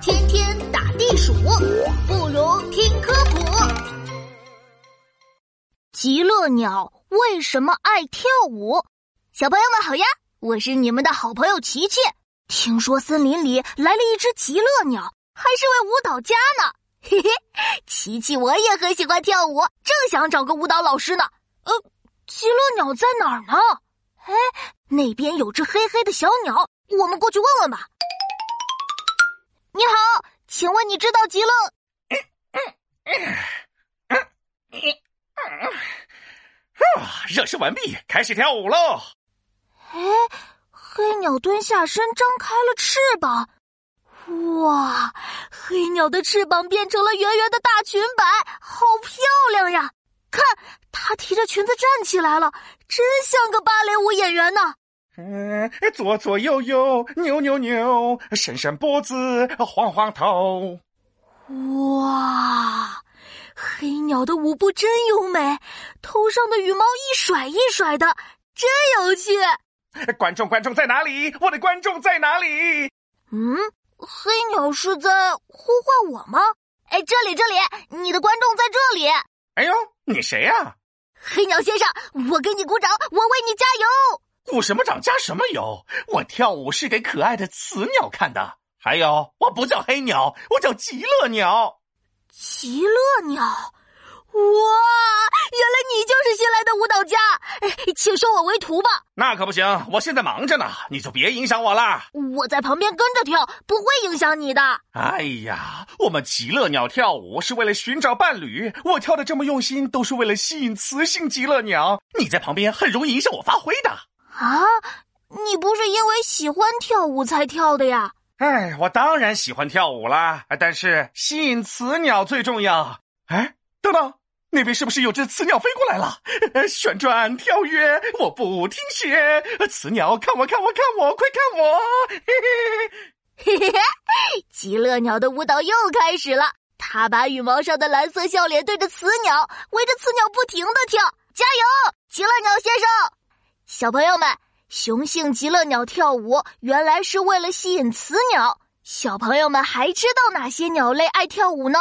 天天打地鼠，不如听科普。极乐鸟为什么爱跳舞？小朋友们好呀，我是你们的好朋友琪琪。听说森林里来了一只极乐鸟，还是位舞蹈家呢。嘿嘿，琪琪我也很喜欢跳舞，正想找个舞蹈老师呢。呃，极乐鸟在哪儿呢？哎，那边有只黑黑的小鸟，我们过去问问吧。你好，请问你知道极乐？啊，热身完毕，开始跳舞喽！哎，黑鸟蹲下身，张开了翅膀。哇，黑鸟的翅膀变成了圆圆的大裙摆，好漂亮呀！看，它提着裙子站起来了，真像个芭蕾舞演员呢。嗯，左左右右，扭扭扭，伸伸脖子，晃晃头。哇，黑鸟的舞步真优美，头上的羽毛一甩一甩的，真有趣。观众，观众在哪里？我的观众在哪里？嗯，黑鸟是在呼唤我吗？哎，这里，这里，你的观众在这里。哎呦，你谁呀？黑鸟先生，我给你鼓掌，我为你加油。鼓什么掌，加什么油？我跳舞是给可爱的雌鸟看的。还有，我不叫黑鸟，我叫极乐鸟。极乐鸟，哇！原来你就是新来的舞蹈家，请收我为徒吧。那可不行，我现在忙着呢，你就别影响我啦。我在旁边跟着跳，不会影响你的。哎呀，我们极乐鸟跳舞是为了寻找伴侣，我跳的这么用心，都是为了吸引雌性极乐鸟。你在旁边很容易影响我发挥的。喜欢跳舞才跳的呀？哎，我当然喜欢跳舞啦，但是吸引雌鸟最重要。哎，等等，那边是不是有只雌鸟飞过来了？旋转跳跃，我不停歇。雌鸟，看我，看我，看我，快看我！嘿嘿嘿嘿，极乐鸟的舞蹈又开始了。它把羽毛上的蓝色笑脸对着雌鸟，围着雌鸟不停的跳。加油，极乐鸟先生！小朋友们，雄性极乐鸟跳舞原来是为了吸引雌鸟。小朋友们还知道哪些鸟类爱跳舞呢？